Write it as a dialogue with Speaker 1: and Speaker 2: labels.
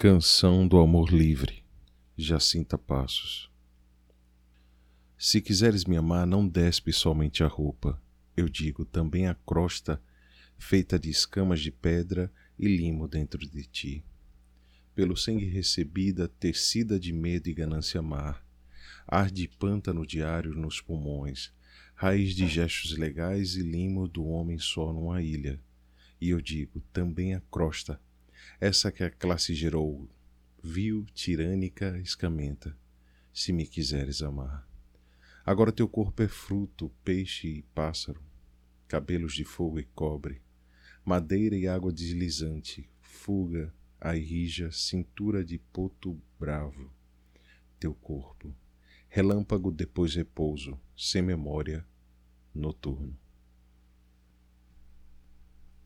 Speaker 1: Canção do Amor Livre, Jacinta Passos. Se quiseres me amar, não despe somente a roupa, eu digo também a crosta, feita de escamas de pedra e limo dentro de ti. Pelo sangue recebida, tecida de medo e ganância mar, arde pântano diário nos pulmões, raiz de gestos legais e limo do homem só numa ilha. E eu digo também a crosta, essa que a classe gerou, vil, tirânica, escamenta, se me quiseres amar. Agora teu corpo é fruto, peixe e pássaro, cabelos de fogo e cobre, madeira e água deslizante, fuga, airija, cintura de poto bravo, teu corpo, relâmpago depois repouso, sem memória, noturno.